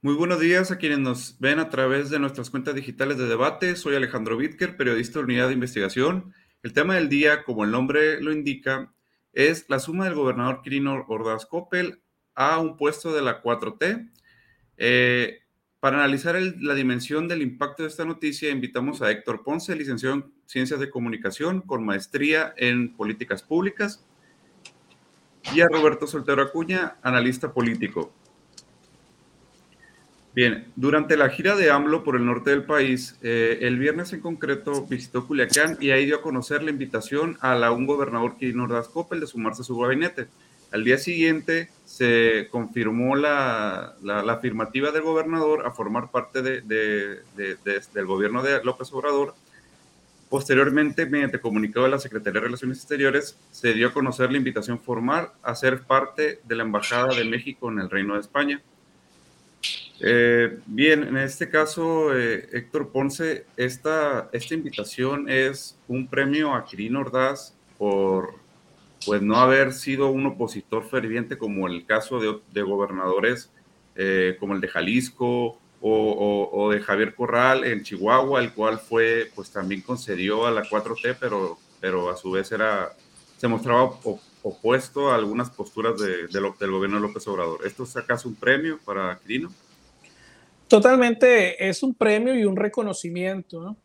Muy buenos días a quienes nos ven a través de nuestras cuentas digitales de debate. Soy Alejandro Bitker, periodista de Unidad de Investigación. El tema del día, como el nombre lo indica, es la suma del gobernador Quirino Ordaz Coppel a un puesto de la 4T. Eh, para analizar la dimensión del impacto de esta noticia, invitamos a Héctor Ponce, licenciado en Ciencias de Comunicación con maestría en Políticas Públicas, y a Roberto Soltero Acuña, analista político. Bien, durante la gira de AMLO por el norte del país, eh, el viernes en concreto visitó Culiacán y ahí dio a conocer la invitación a la, un gobernador Quirino Ordaz Coppel de sumarse a su gabinete. Al día siguiente se confirmó la, la, afirmativa del gobernador a formar parte de, del gobierno de López Obrador. Posteriormente, mediante comunicado de la Secretaría de Relaciones Exteriores, se dio a conocer la invitación formal a ser parte de la Embajada de México en el Reino de España. Eh, bien, en este caso, eh, Héctor Ponce, esta, invitación es un premio a Quirino Ordaz por pues, no haber sido un opositor ferviente como el caso de, gobernadores eh, como el de Jalisco o, de Javier Corral en Chihuahua, el cual fue, pues también concedió a la 4T, pero, pero a su vez era, se mostraba opuesto a algunas posturas de, del gobierno de López Obrador. ¿Esto es acaso un premio para Quirino? Totalmente, es un premio y un reconocimiento.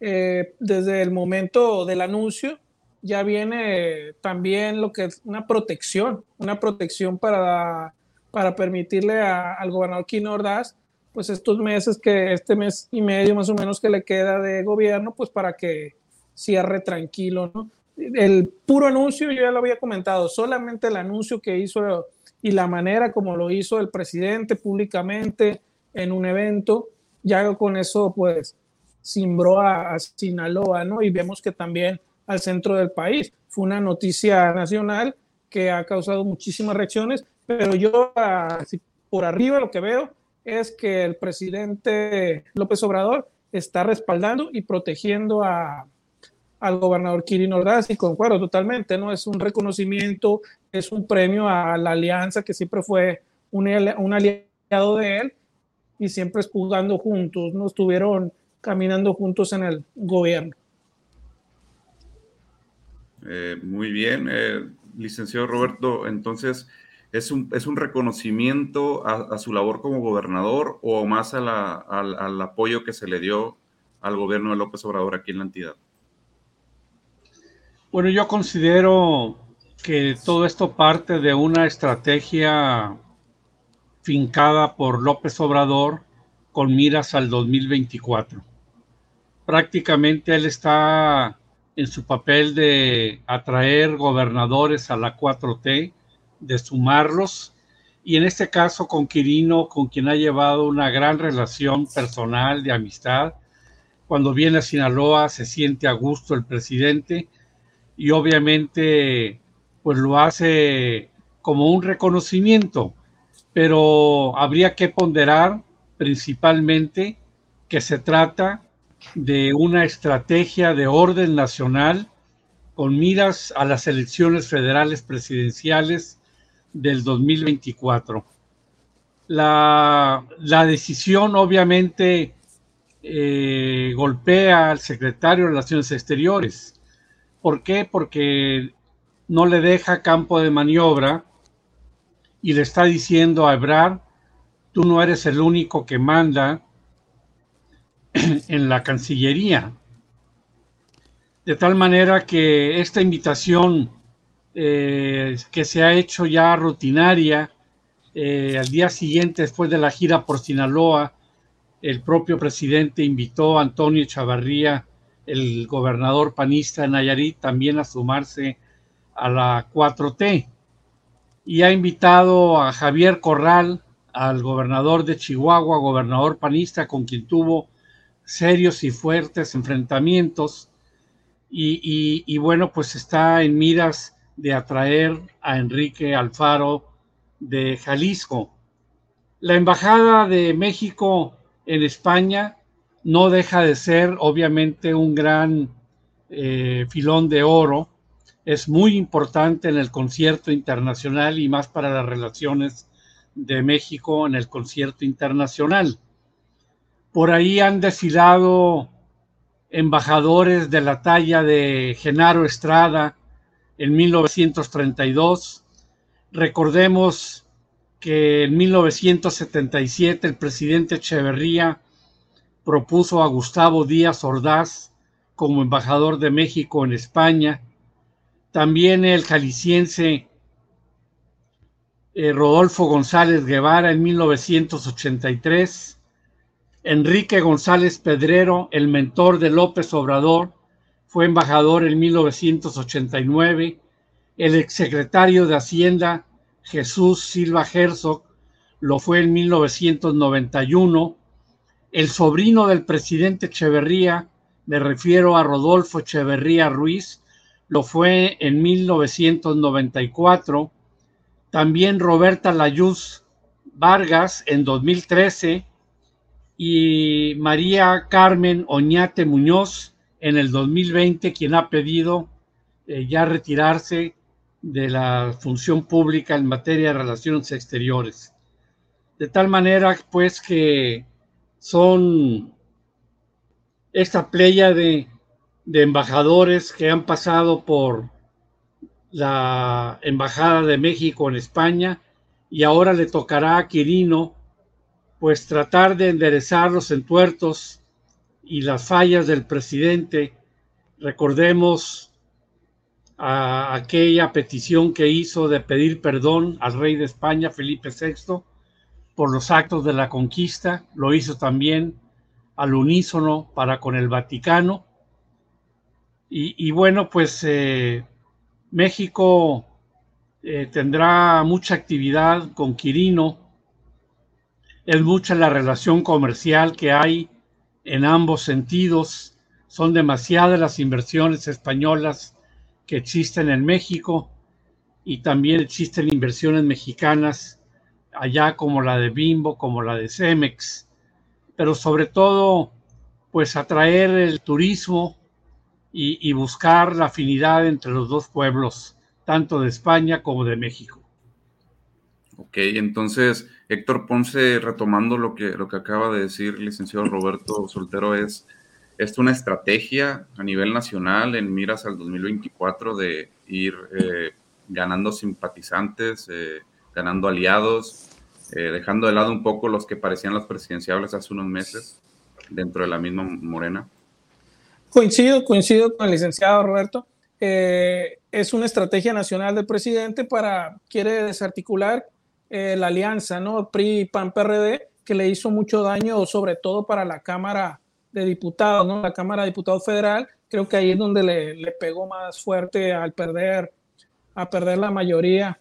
Eh, desde el momento del anuncio ya viene también lo que es una protección, una protección para, para permitirle al gobernador Quino Ordaz, pues estos meses que, este mes y medio más o menos que le queda de gobierno, pues para que cierre tranquilo. El puro anuncio, yo ya lo había comentado, solamente el anuncio que hizo y la manera como lo hizo el presidente públicamente, en un evento, ya con eso pues cimbró a, Sinaloa, ¿no? Y vemos que también al centro del país. Fue una noticia nacional que ha causado muchísimas reacciones, pero yo por arriba lo que veo es que el presidente López Obrador está respaldando y protegiendo a, al gobernador Kirin Ordaz y concuerdo totalmente, ¿no? Es un reconocimiento, es un premio a la alianza que siempre fue un, un aliado de él y siempre jugando juntos, no estuvieron caminando juntos en el gobierno. Eh, muy bien, eh, licenciado Roberto, entonces, ¿es un, es un reconocimiento a, su labor como gobernador o más a la, al apoyo que se le dio al gobierno de López Obrador aquí en la entidad? Bueno, yo considero que todo esto parte de una estrategia fincada por López Obrador con miras al 2024. Prácticamente él está en su papel de atraer gobernadores a la 4T, de sumarlos, y en este caso con Quirino, con quien ha llevado una gran relación personal de amistad. Cuando viene a Sinaloa se siente a gusto el presidente y obviamente pues lo hace como un reconocimiento pero habría que ponderar principalmente que se trata de una estrategia de orden nacional con miras a las elecciones federales presidenciales del 2024. La, decisión obviamente eh, golpea al secretario de Relaciones Exteriores. ¿Por qué? Porque no le deja campo de maniobra y le está diciendo a Ebrard, tú no eres el único que manda en la Cancillería. De tal manera que esta invitación eh, que se ha hecho ya rutinaria, eh, al día siguiente, después de la gira por Sinaloa, el propio presidente invitó a Antonio Chavarría, el gobernador panista de Nayarit, también a sumarse a la 4T y ha invitado a Javier Corral, al gobernador de Chihuahua, gobernador panista, con quien tuvo serios y fuertes enfrentamientos. Y, bueno, pues está en miras de atraer a Enrique Alfaro de Jalisco. La Embajada de México en España no deja de ser obviamente un gran eh, filón de oro es muy importante en el concierto internacional y más para las relaciones de México en el concierto internacional. Por ahí han desfilado embajadores de la talla de Genaro Estrada en 1932. Recordemos que en 1977 el presidente Echeverría propuso a Gustavo Díaz Ordaz como embajador de México en España. También el jalisciense eh, Rodolfo González Guevara en 1983. Enrique González Pedrero, el mentor de López Obrador, fue embajador en 1989. El exsecretario de Hacienda Jesús Silva Herzog lo fue en 1991. El sobrino del presidente Echeverría, me refiero a Rodolfo Echeverría Ruiz, lo fue en 1994. También Roberta Layuz Vargas en 2013 y María Carmen Oñate Muñoz en el 2020, quien ha pedido eh, ya retirarse de la función pública en materia de relaciones exteriores. De tal manera, pues, que son esta playa de, de embajadores que han pasado por la Embajada de México en España y ahora le tocará a Quirino pues tratar de enderezar los entuertos y las fallas del presidente. Recordemos a aquella petición que hizo de pedir perdón al rey de España, Felipe VI, por los actos de la conquista, lo hizo también al unísono para con el Vaticano. Y, bueno, pues eh, México eh, tendrá mucha actividad con Quirino, es mucha la relación comercial que hay en ambos sentidos, son demasiadas las inversiones españolas que existen en México y también existen inversiones mexicanas allá como la de Bimbo, como la de Cemex, pero sobre todo pues atraer el turismo y, y buscar la afinidad entre los dos pueblos, tanto de España como de México. Ok, entonces Héctor Ponce, retomando lo que, lo que acaba de decir licenciado Roberto Soltero, es es una estrategia a nivel nacional en miras al 2024 de ir eh, ganando simpatizantes, eh, ganando aliados, eh, dejando de lado un poco los que parecían los presidenciables hace unos meses dentro de la misma Morena. Coincido, coincido con el licenciado Roberto. es una estrategia nacional del presidente para, quiere desarticular la alianza, ¿no? PRI, PAN, PRD, que le hizo mucho daño, sobre todo para la Cámara de Diputados, ¿no? La Cámara de Diputados Federal, creo que ahí es donde le, le pegó más fuerte al perder, a perder la mayoría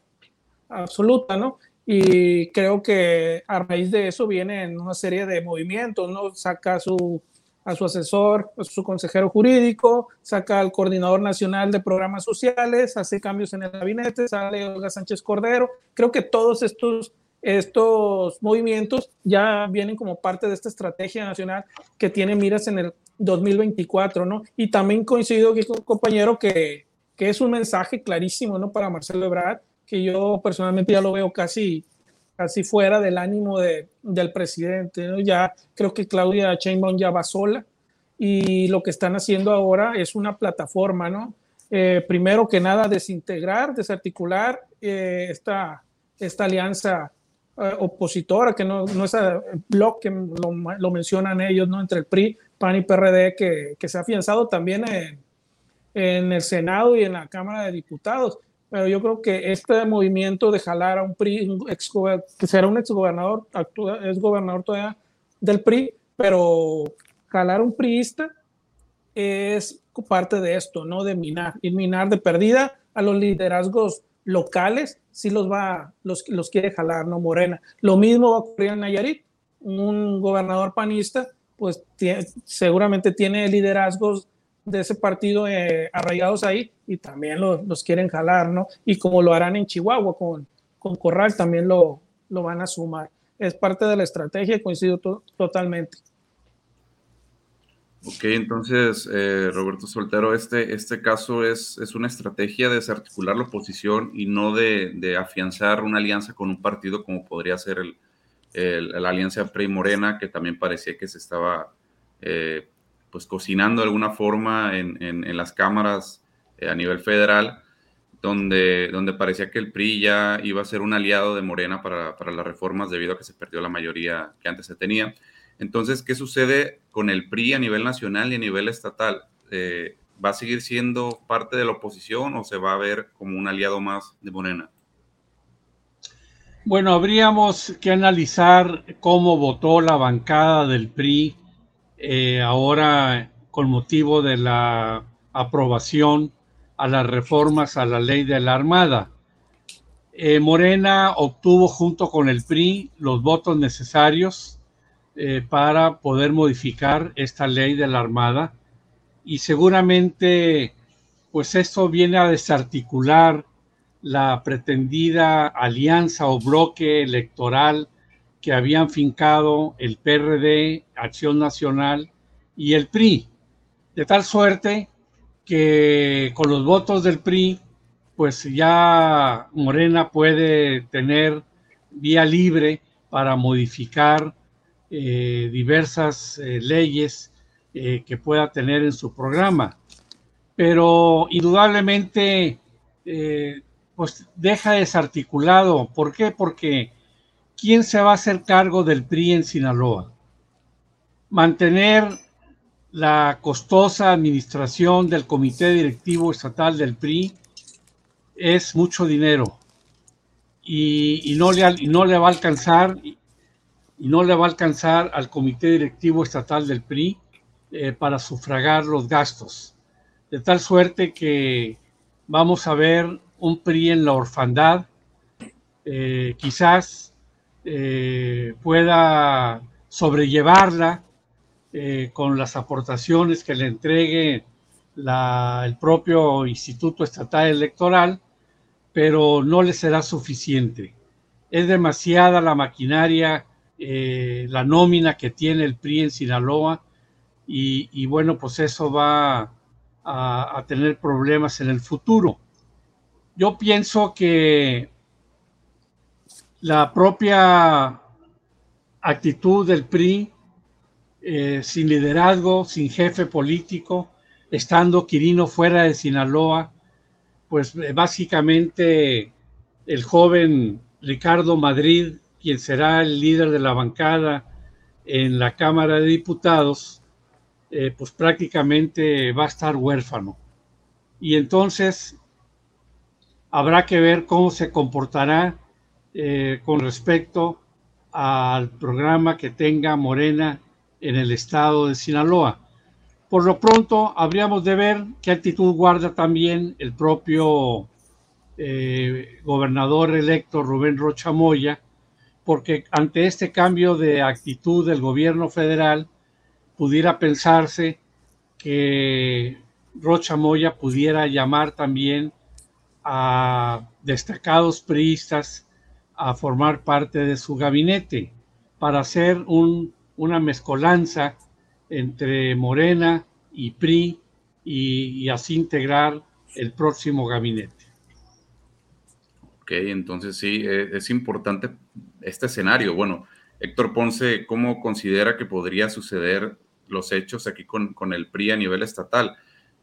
absoluta, ¿no? Y creo que a raíz de eso vienen una serie de movimientos, ¿no? Saca su, a su asesor, a su consejero jurídico, saca al coordinador nacional de programas sociales, hace cambios en el gabinete, sale Olga Sánchez Cordero. Creo que todos estos estos movimientos ya vienen como parte de esta estrategia nacional que tiene miras en el 2024, ¿no? Y también coincido compañero que, que es un mensaje clarísimo, ¿no? Para Marcelo Ebrard, que yo personalmente ya lo veo casi, casi fuera del ánimo de, del presidente, ¿no? Ya creo que Claudia Sheinbaum ya va sola y lo que están haciendo ahora es una plataforma, ¿no? Eh, primero que nada, desintegrar, desarticular eh, esta, esta alianza eh, opositora, que no, no es el bloque que lo, lo, mencionan ellos, ¿no? Entre el PRI, PAN y PRD, que, que se ha afianzado también en, en, el Senado y en la Cámara de Diputados. Pero yo creo que este movimiento de jalar a un PRI, ex, que será un exgobernador, es gobernador todavía del PRI, pero jalar a un priista es parte de esto, ¿no? De minar, y minar de perdida a los liderazgos locales sí los va, los, los quiere jalar, ¿no? Morena. Lo mismo va a ocurrir en Nayarit. Un gobernador panista, pues seguramente tiene liderazgos de ese partido eh, arraigados ahí y también los, quieren jalar, ¿no? Y como lo harán en Chihuahua con, con Corral, también lo, lo van a sumar. Es parte de la estrategia, coincido totalmente. Ok, entonces, eh, Roberto Soltero, este, este caso es, es una estrategia de desarticular la oposición y no de, de afianzar una alianza con un partido como podría ser el, la alianza PRI Morena, que también parecía que se estaba eh, pues cocinando de alguna forma en, las cámaras eh, a nivel federal, donde, donde parecía que el PRI ya iba a ser un aliado de Morena para, para las reformas debido a que se perdió la mayoría que antes se tenía. Entonces, ¿qué sucede con el PRI a nivel nacional y a nivel estatal? Eh, ¿Va a seguir siendo parte de la oposición o se va a ver como un aliado más de Morena? Bueno, habríamos que analizar cómo votó la bancada del PRI eh, ahora con motivo de la aprobación a las reformas a la ley de la Armada. Eh, Morena obtuvo junto con el PRI los votos necesarios eh, para poder modificar esta ley de la Armada y seguramente pues esto viene a desarticular la pretendida alianza o bloque electoral que habían fincado el PRD, Acción Nacional y el PRI, de tal suerte que con los votos del PRI, pues ya Morena puede tener vía libre para modificar eh, diversas eh, leyes eh, que pueda tener en su programa. Pero indudablemente pues deja desarticulado. ¿Por qué? Porque ¿quién se va a hacer cargo del PRI en Sinaloa? Mantener la costosa administración del Comité Directivo Estatal del PRI es mucho dinero y, no, le, no le va a alcanzar y no le va a alcanzar al Comité Directivo Estatal del PRI eh, para sufragar los gastos. De tal suerte que vamos a ver un PRI en la orfandad, eh, quizás eh, pueda sobrellevarla eh, con las aportaciones que le entregue el propio Instituto Estatal Electoral, pero no le será suficiente. Es demasiada la maquinaria, la nómina que tiene el PRI en Sinaloa y, bueno, pues eso va a tener problemas en el futuro. Yo pienso que la propia actitud del PRI, eh, sin liderazgo, sin jefe político, estando Quirino fuera de Sinaloa, pues eh, básicamente el joven Ricardo Madrid, quien será el líder de la bancada en la Cámara de Diputados, eh, pues prácticamente va a estar huérfano. Y entonces habrá que ver cómo se comportará eh, con respecto al programa que tenga Morena en el estado de Sinaloa. Por lo pronto, habríamos de ver qué actitud guarda también el propio eh, gobernador electo Rubén Rocha Moya, porque ante este cambio de actitud del gobierno federal, pudiera pensarse que Rocha Moya pudiera llamar también a destacados priistas a formar parte de su gabinete para hacer una mezcolanza entre Morena y PRI y, así integrar el próximo gabinete. Ok, entonces sí, e, es, importante este escenario. Bueno, Héctor Ponce, ¿cómo considera que podría suceder los hechos aquí con, con el PRI a nivel estatal?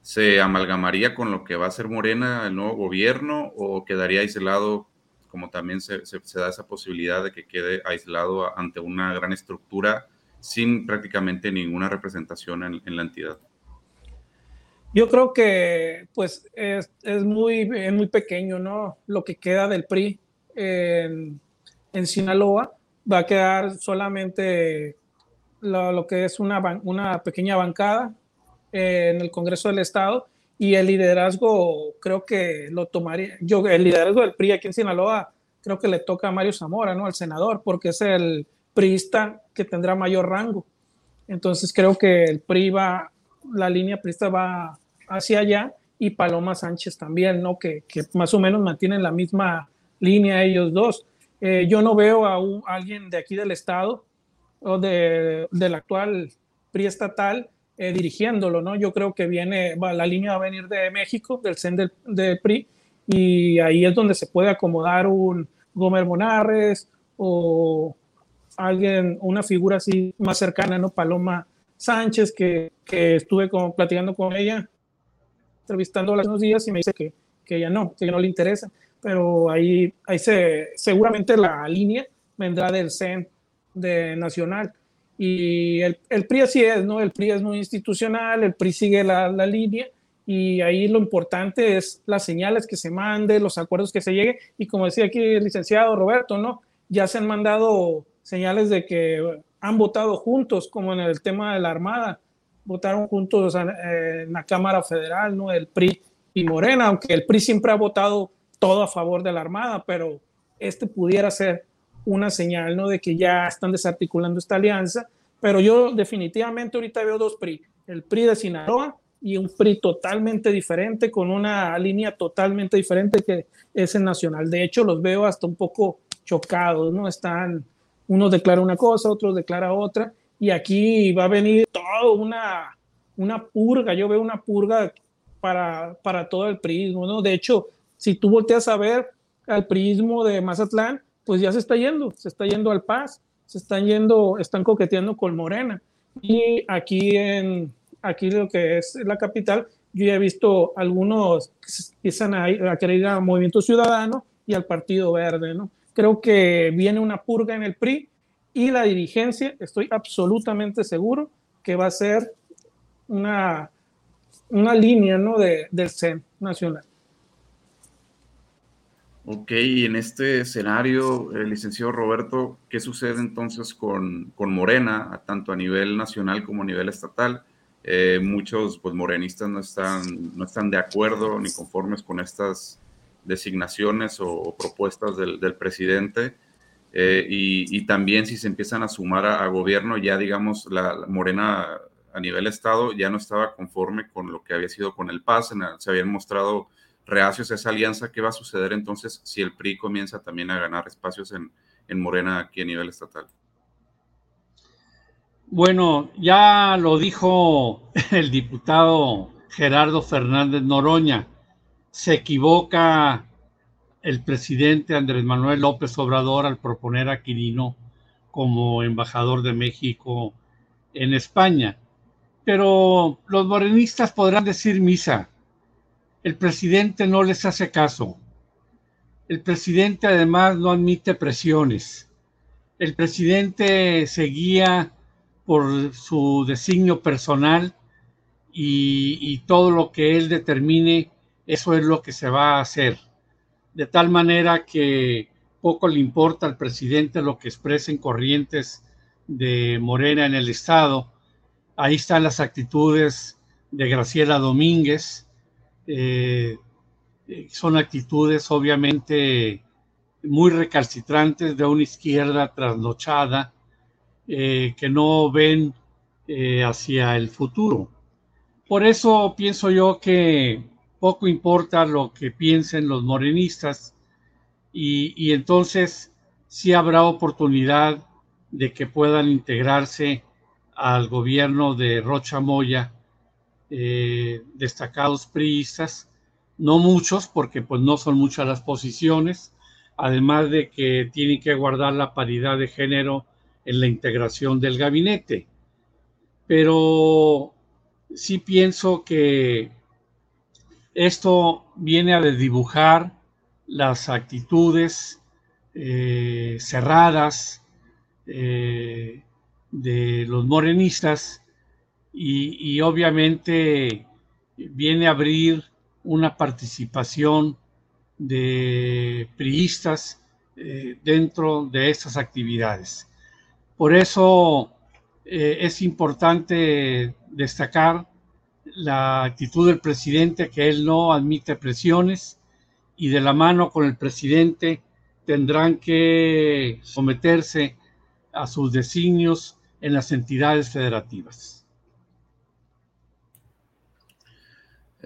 se amalgamaría con lo que va a ser Morena, el nuevo gobierno, o quedaría aislado, como también se, da esa posibilidad de que quede aislado ante una gran estructura sin prácticamente ninguna representación en, la entidad? Yo creo que pues es, muy, muy pequeño, ¿no? Lo que queda del PRI en, Sinaloa va a quedar solamente lo, que es una, una pequeña bancada en el Congreso del Estado y el liderazgo creo que lo tomaría, yo el liderazgo del PRI aquí en Sinaloa creo que le toca a Mario Zamora, ¿no? Al senador, porque es el priista que tendrá mayor rango. Entonces creo que el PRI va, la línea priista va hacia allá y Paloma Sánchez también, ¿no? Que, que más o menos mantienen la misma línea ellos dos. Eh, yo no veo a, un, alguien de aquí del estado o de, del actual PRI estatal eh, dirigiéndolo, ¿no? Yo creo que viene, la línea va a venir de México, del CEN del, PRI, y ahí es donde se puede acomodar un Gómez Monarres o alguien, una figura así más cercana, ¿no? Paloma Sánchez, que, que estuve como platicando con ella, entrevistándola hace unos días y me dice que, que ya no, que no le interesa, pero ahí, ahí se, seguramente la línea vendrá del CEN de Nacional. Y el, PRI así es, ¿no? El PRI es muy institucional, el PRI sigue la, la línea y ahí lo importante es las señales que se manden, los acuerdos que se lleguen y como decía aquí el licenciado Roberto, ¿no? Ya se han mandado señales de que han votado juntos, como en el tema de la Armada, votaron juntos en la Cámara Federal, ¿no? El PRI y Morena, aunque el PRI siempre ha votado todo a favor de la Armada, pero este pudiera ser una señal, ¿no? De que ya están desarticulando esta alianza, pero yo definitivamente ahorita veo dos PRI, el PRI de Sinaloa y un PRI totalmente diferente, con una línea totalmente diferente que es el nacional. De hecho, los veo hasta un poco chocados, ¿no? Están, uno declara una cosa, otro declara otra, y aquí va a venir todo una, una purga, yo veo una purga para, para todo el prismo, ¿no? De hecho, si tú volteas a ver al prismo de Mazatlán, pues ya se está yendo, se está yendo al Paz, se están yendo, están coqueteando con Morena. Y aquí en, aquí lo que es la capital, yo ya he visto algunos que empiezan a, a querer ir al Movimiento Ciudadano y al Partido Verde, ¿no? Creo que viene una purga en el PRI y la dirigencia, estoy absolutamente seguro que va a ser una, una línea ¿no? de, del CEN nacional. Ok, y en este escenario, el licenciado Roberto, ¿qué sucede entonces con, con, Morena, tanto a nivel nacional como a nivel estatal? Eh, muchos pues, morenistas no están, no están de acuerdo ni conformes con estas designaciones o, propuestas del, del presidente. Eh, y, también si se empiezan a sumar a, gobierno, ya digamos, la, Morena a nivel Estado ya no estaba conforme con lo que había sido con el PAS, se habían mostrado reacios a esa alianza. ¿Qué va a suceder entonces si el PRI comienza también a ganar espacios en, en Morena aquí a nivel estatal? Bueno, ya lo dijo el diputado Gerardo Fernández Noroña. Se equivoca el presidente Andrés Manuel López Obrador al proponer a Quirino como embajador de México en España. Pero los morenistas podrán decir misa. El presidente no les hace caso. El presidente además no admite presiones. El presidente se guía por su designio personal y, todo lo que él determine, eso es lo que se va a hacer de tal manera que poco le importa al presidente lo que expresen corrientes de Morena en el Estado. Ahí están las actitudes de Graciela Domínguez. Eh, son actitudes obviamente muy recalcitrantes de una izquierda trasnochada eh, que no ven eh, hacia el futuro. Por eso pienso yo que poco importa lo que piensen los morenistas y, entonces sí habrá oportunidad de que puedan integrarse al gobierno de Rocha Moya eh, destacados priistas, no muchos porque pues no son muchas las posiciones, además de que tienen que guardar la paridad de género en la integración del gabinete. Pero sí pienso que esto viene a desdibujar las actitudes eh, cerradas eh, de los morenistas y, obviamente viene a abrir una participación de priistas eh, dentro de estas actividades. Por eso es importante destacar la actitud del presidente que él no admite presiones y de la mano con el presidente tendrán que someterse a sus designios en las entidades federativas.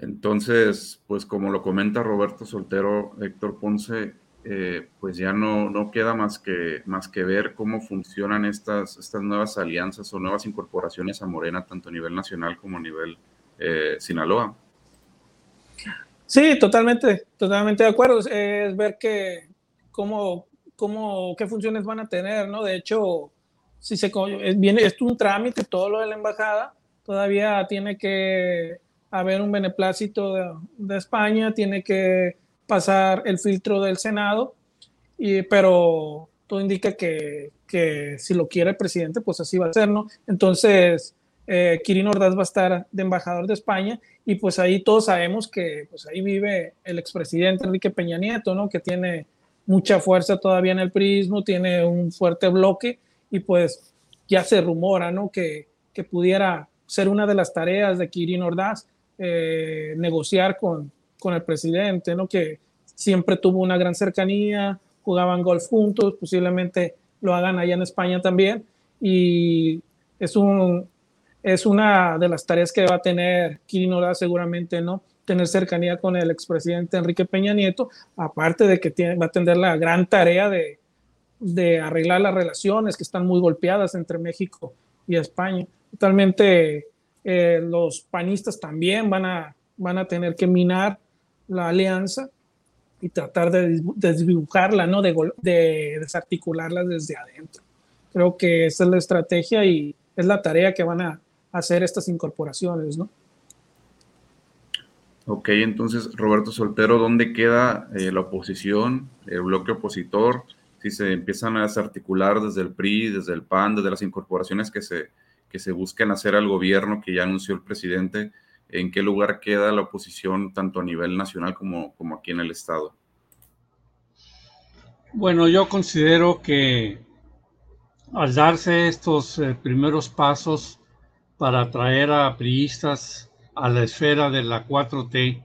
Entonces, pues como lo comenta Roberto Soltero, Héctor Ponce, eh, pues ya no, no queda más que, más que ver cómo funcionan estas, estas nuevas alianzas o nuevas incorporaciones a Morena, tanto a nivel nacional como a nivel eh, Sinaloa. Sí, totalmente, totalmente de acuerdo. Es ver que cómo, cómo, qué funciones van a tener, ¿no? De hecho, si se viene, es un trámite, todo lo de la embajada, todavía tiene que haber un beneplácito de, España, tiene que pasar el filtro del Senado, y, pero todo indica que, que, si lo quiere el presidente, pues así va a ser, ¿no? Entonces, eh, Kirin Ordaz va a estar de embajador de España y pues ahí todos sabemos que pues ahí vive el expresidente Enrique Peña Nieto, ¿no? Que tiene mucha fuerza todavía en el prismo, tiene un fuerte bloque y pues ya se rumora, ¿no? Que, que pudiera ser una de las tareas de Kirin Ordaz eh, negociar con, con el presidente, ¿no? Que siempre tuvo una gran cercanía, jugaban golf juntos, posiblemente lo hagan allá en España también. Y es, un, es una de las tareas que va a tener Quirino seguramente, ¿no? Tener cercanía con el expresidente Enrique Peña Nieto, aparte de que tiene, va a tener la gran tarea de, de arreglar las relaciones que están muy golpeadas entre México y España. Totalmente eh, los panistas también van a, van a tener que minar la alianza y tratar de desdibujarla, ¿no? De, de desarticularla desde adentro. Creo que esa es la estrategia y es la tarea que van a hacer estas incorporaciones, ¿no? Ok, entonces, Roberto Soltero, ¿dónde queda eh, la oposición, el bloque opositor? Si se empiezan a desarticular desde el PRI, desde el PAN, desde las incorporaciones que se, que se buscan hacer al gobierno que ya anunció el presidente, en qué lugar queda la oposición tanto a nivel nacional como, como aquí en el Estado. Bueno, yo considero que al darse estos eh, primeros pasos para traer a priistas a la esfera de la 4T,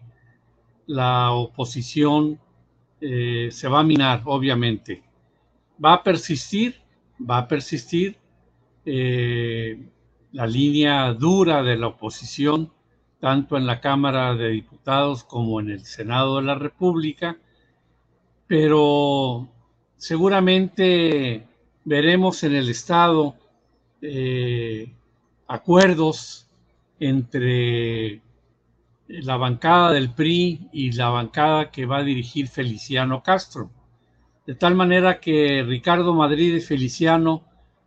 la oposición eh, se va a minar, obviamente. Va a persistir, va a persistir eh, la línea dura de la oposición tanto en la Cámara de Diputados como en el Senado de la República, pero seguramente veremos en el Estado eh, acuerdos entre la bancada del PRI y la bancada que va a dirigir Feliciano Castro. De tal manera que Ricardo Madrid y Feliciano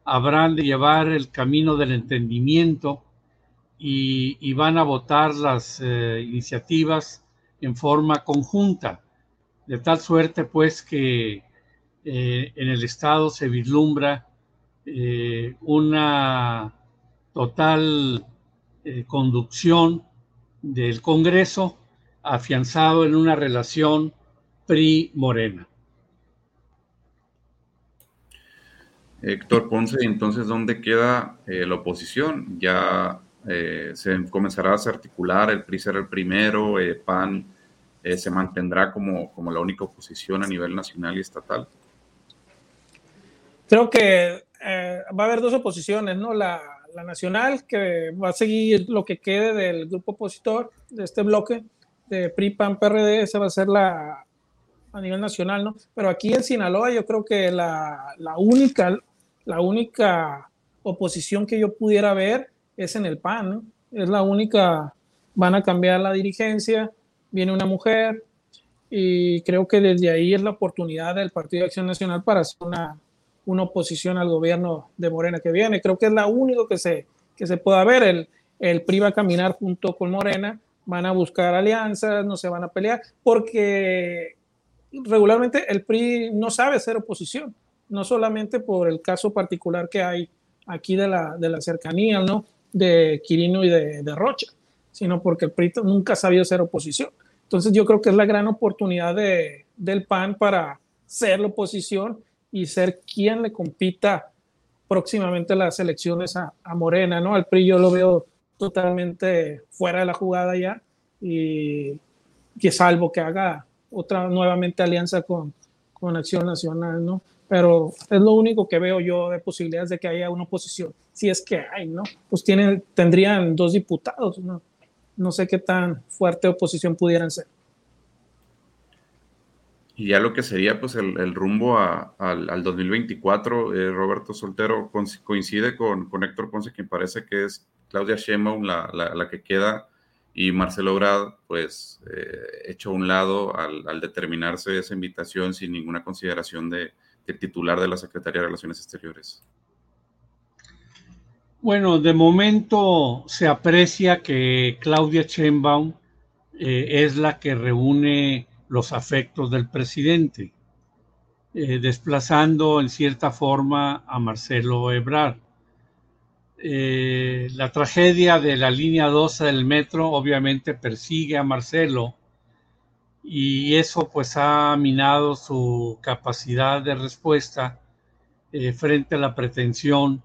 habrán de llevar el camino del entendimiento y, van a votar las eh, iniciativas en forma conjunta, de tal suerte pues que eh, en el Estado se vislumbra eh, una total conducción del Congreso afianzado en una relación PRI-Morena. Héctor Ponce, entonces, ¿dónde queda la oposición? Ya eh, se comenzará a articular, el PRI será el primero, eh, PAN eh, se mantendrá como, como la única oposición a nivel nacional y estatal. Creo que va a haber dos oposiciones, ¿no? La, la, nacional, que va a seguir lo que quede del grupo opositor, de este bloque, de PRI, PAN, PRD, esa va a ser la a nivel nacional, ¿no? Pero aquí en Sinaloa yo creo que la, la única, la única oposición que yo pudiera ver es en el PAN, es la única, van a cambiar la dirigencia, viene una mujer y creo que desde ahí es la oportunidad del Partido de Acción Nacional para hacer una, una oposición al gobierno de Morena que viene. Creo que es la única que se, que se pueda ver. El, el PRI va a caminar junto con Morena, van a buscar alianzas, no se van a pelear, porque regularmente el PRI no sabe ser oposición, no solamente por el caso particular que hay aquí de la, de la cercanía, ¿no? de Quirino y de, Rocha, sino porque el PRI nunca ha sabido ser oposición. Entonces yo creo que es la gran oportunidad de, del PAN para ser la oposición y ser quien le compita próximamente las elecciones a, Morena, ¿no? Al PRI yo lo veo totalmente fuera de la jugada ya y que salvo que haga otra nuevamente alianza con, con Acción Nacional, ¿no? Pero es lo único que veo yo de posibilidades de que haya una oposición, si es que hay, ¿no? Pues tienen, tendrían dos diputados, ¿no? No sé qué tan fuerte oposición pudieran ser. Y ya lo que sería pues el, rumbo al, 2024, eh, Roberto Soltero coincide con, con, Héctor Ponce, quien parece que es Claudia Sheinbaum la, la, que queda y Marcelo Grad pues eh, hecho a un lado al, determinarse esa invitación sin ninguna consideración de, titular de la Secretaría de Relaciones Exteriores. Bueno, de momento se aprecia que Claudia Sheinbaum eh, es la que reúne los afectos del presidente, eh, desplazando en cierta forma a Marcelo Ebrard. Eh, la tragedia de la línea 12 del metro obviamente persigue a Marcelo y eso pues ha minado su capacidad de respuesta eh, frente a la pretensión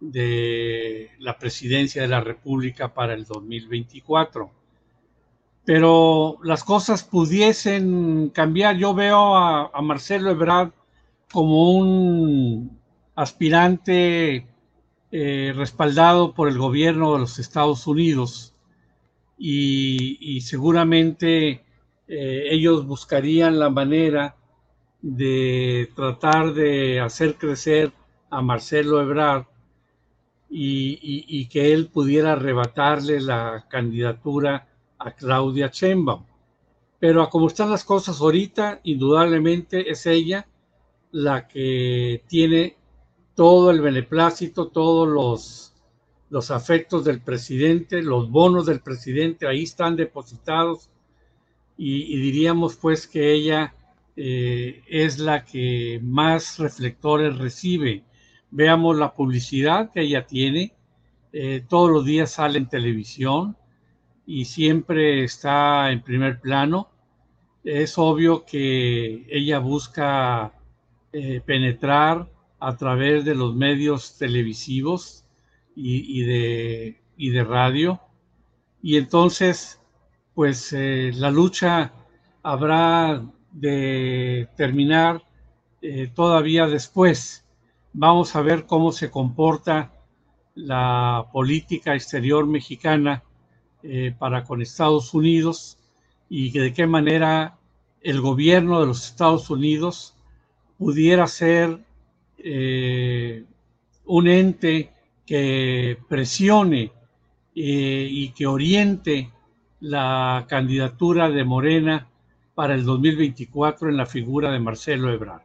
de la presidencia de la República para el 2024 pero las cosas pudiesen cambiar. Yo veo a, Marcelo Ebrard como un aspirante eh, respaldado por el gobierno de los Estados Unidos y, seguramente eh, ellos buscarían la manera de tratar de hacer crecer a Marcelo Ebrard y que él pudiera arrebatarle la candidatura a Claudia Sheinbaum. Pero a como están las cosas ahorita, indudablemente es ella la que tiene todo el beneplácito, todos los, los afectos del presidente, los bonos del presidente, ahí están depositados y, diríamos pues que ella eh, es la que más reflectores recibe. Veamos la publicidad que ella tiene, eh, todos los días sale en televisión, y siempre está en primer plano. Es obvio que ella busca eh, penetrar a través de los medios televisivos y, de, y de, radio. Y entonces, pues eh, la lucha habrá de terminar eh, todavía después. Vamos a ver cómo se comporta la política exterior mexicana eh, para con Estados Unidos y de qué manera el gobierno de los Estados Unidos pudiera ser un ente que presione y que oriente la candidatura de Morena para el 2024 en la figura de Marcelo Ebrard.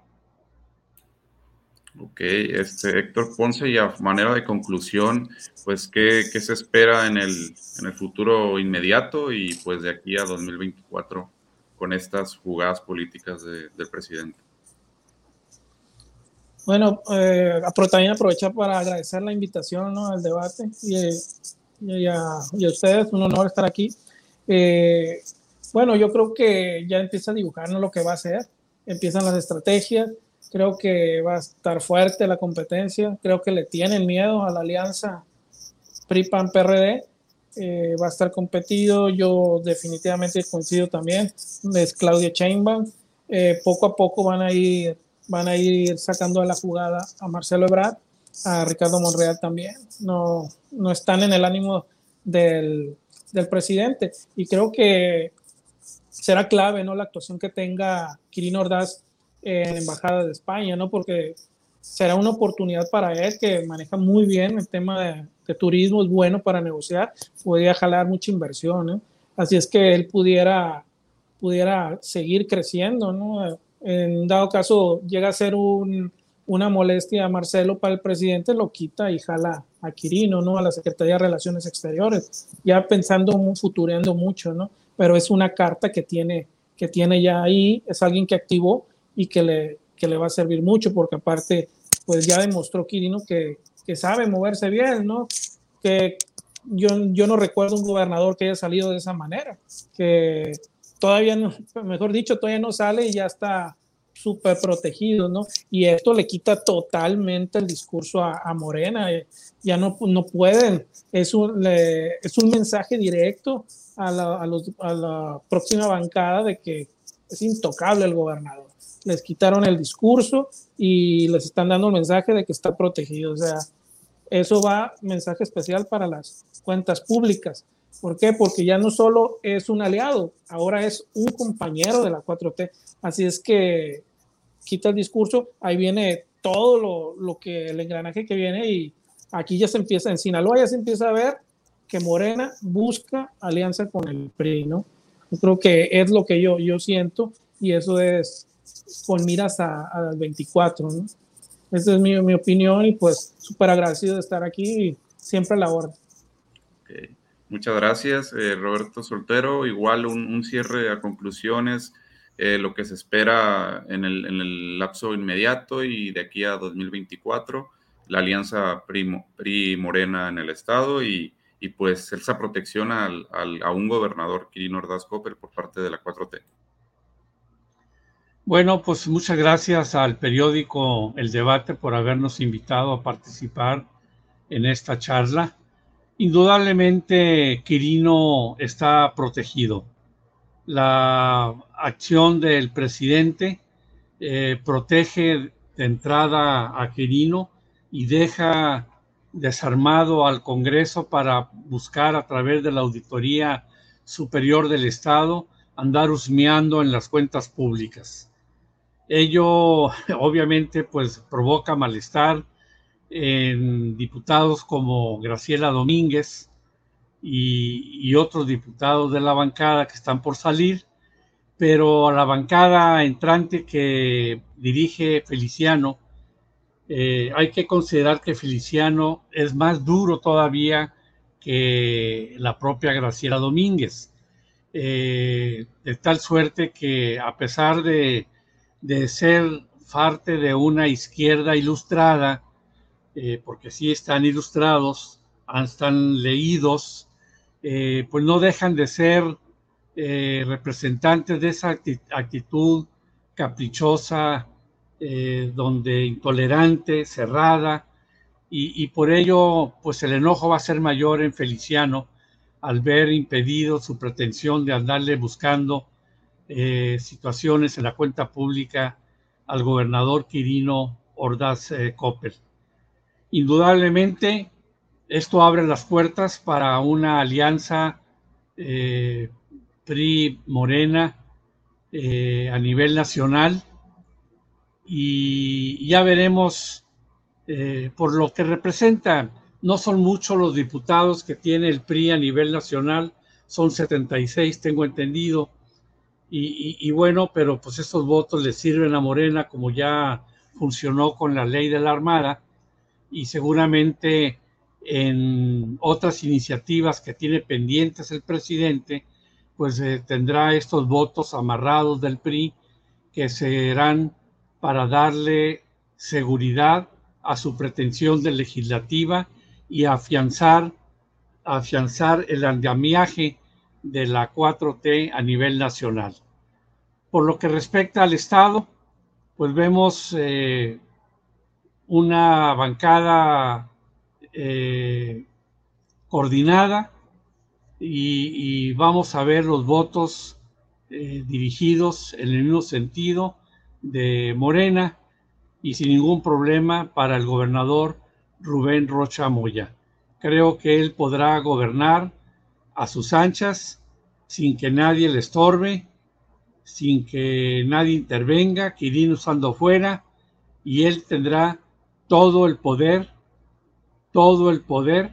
Ok, este, Héctor Ponce, y a manera de conclusión, pues, ¿qué, se espera en el, en el, futuro inmediato y pues de aquí a 2024 con estas jugadas políticas del presidente? Bueno, eh, también aprovechar para agradecer la invitación al debate y, a, ustedes, un honor estar aquí. Eh, bueno, yo creo que ya empieza a dibujarnos lo que va a ser, empiezan las estrategias, Creo que va a estar fuerte la competencia. Creo que le tienen miedo a la alianza PRI-PAN-PRD. Eh, va a estar competido. Yo definitivamente coincido también. Es Claudia Chainbaum. Eh, poco a poco van a ir van a ir sacando a la jugada a Marcelo Ebrard, a Ricardo Monreal también. No, no están en el ánimo del, del presidente. Y creo que será clave ¿no? la actuación que tenga Quirino Ordaz en Embajada de España, ¿no? Porque será una oportunidad para él que maneja muy bien el tema de, turismo, es bueno para negociar, podría jalar mucha inversión, ¿no? Así es que él pudiera, pudiera seguir creciendo, ¿no? En dado caso llega a ser una molestia a Marcelo para el presidente, lo quita y jala a Quirino, ¿no? A la Secretaría de Relaciones Exteriores, ya pensando, futureando mucho, ¿no? Pero es una carta que tiene, que tiene ya ahí, es alguien que activó y que le, que le va a servir mucho, porque aparte, pues ya demostró Quirino que, que sabe moverse bien, ¿no? Que yo, yo no recuerdo un gobernador que haya salido de esa manera, que todavía, no, mejor dicho, todavía no sale y ya está súper protegido, ¿no? Y esto le quita totalmente el discurso a, Morena, eh, ya no, no pueden, es un, es un mensaje directo a la, a, los, a la próxima bancada de que es intocable el gobernador les quitaron el discurso y les están dando un mensaje de que está protegido. O sea, eso va mensaje especial para las cuentas públicas. ¿Por qué? Porque ya no solo es un aliado, ahora es un compañero de la 4T. Así es que quita el discurso, ahí viene todo lo, lo que el engranaje que viene y aquí ya se empieza, en Sinaloa ya se empieza a ver que Morena busca alianza con el PRI, ¿no? Yo creo que es lo que yo, yo siento y eso es con miras al 24, ¿no? Esa es mi, mi opinión y pues súper agradecido de estar aquí y siempre a la hora. Muchas gracias, eh, Roberto Soltero. Igual un, cierre a conclusiones, eh, lo que se espera en el, en el, lapso inmediato y de aquí a 2024, la alianza PRI-Morena en el Estado y, y, pues esa protección al, al, a un gobernador, Quirino Ordaz Copper, por parte de la 4T. Bueno, pues muchas gracias al periódico El Debate por habernos invitado a participar en esta charla. Indudablemente, Quirino está protegido. La acción del presidente eh, protege de entrada a Quirino y deja desarmado al Congreso para buscar a través de la Auditoría Superior del Estado andar husmeando en las cuentas públicas. Ello obviamente pues provoca malestar en diputados como Graciela Domínguez y, otros diputados de la bancada que están por salir, pero a la bancada entrante que dirige Feliciano, eh, hay que considerar que Feliciano es más duro todavía que la propia Graciela Domínguez, eh, de tal suerte que a pesar de de ser parte de una izquierda ilustrada, eh, porque sí están ilustrados, están leídos, eh, pues no dejan de ser eh, representantes de esa actitud caprichosa, donde intolerante, cerrada, y, por ello, pues el enojo va a ser mayor en Feliciano al ver impedido su pretensión de andarle buscando eh, situaciones en la cuenta pública al gobernador Quirino Ordaz eh, Indudablemente, esto abre las puertas para una alianza eh, PRI-Morena eh, a nivel nacional y ya veremos por lo que representa. No son muchos los diputados que tiene el PRI a nivel nacional, son 76, tengo entendido y, bueno, pero pues estos votos le sirven a Morena como ya funcionó con la ley de la Armada y seguramente en otras iniciativas que tiene pendientes el presidente, pues eh, tendrá estos votos amarrados del PRI que serán para darle seguridad a su pretensión de legislativa y afianzar, afianzar el andamiaje de la 4T a nivel nacional. Por lo que respecta al Estado, pues vemos eh, una bancada eh, coordinada y, vamos a ver los votos eh, dirigidos en el mismo sentido de Morena y sin ningún problema para el gobernador Rubén Rocha Moya. Creo que él podrá gobernar a sus anchas, sin que nadie le estorbe, sin que nadie intervenga, Quirino estando fuera, y él tendrá todo el poder, todo el poder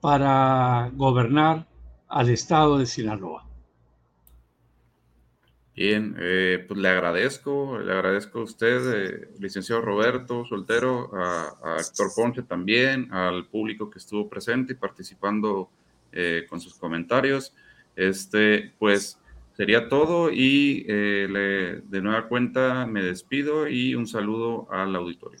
para gobernar al estado de Sinaloa. Bien, eh, pues le agradezco, le agradezco a usted, eh, licenciado Roberto Soltero, a, a, Héctor Ponce también, al público que estuvo presente y participando eh, con sus comentarios. Este, pues sería todo y eh, de nueva cuenta me despido y un saludo al auditorio.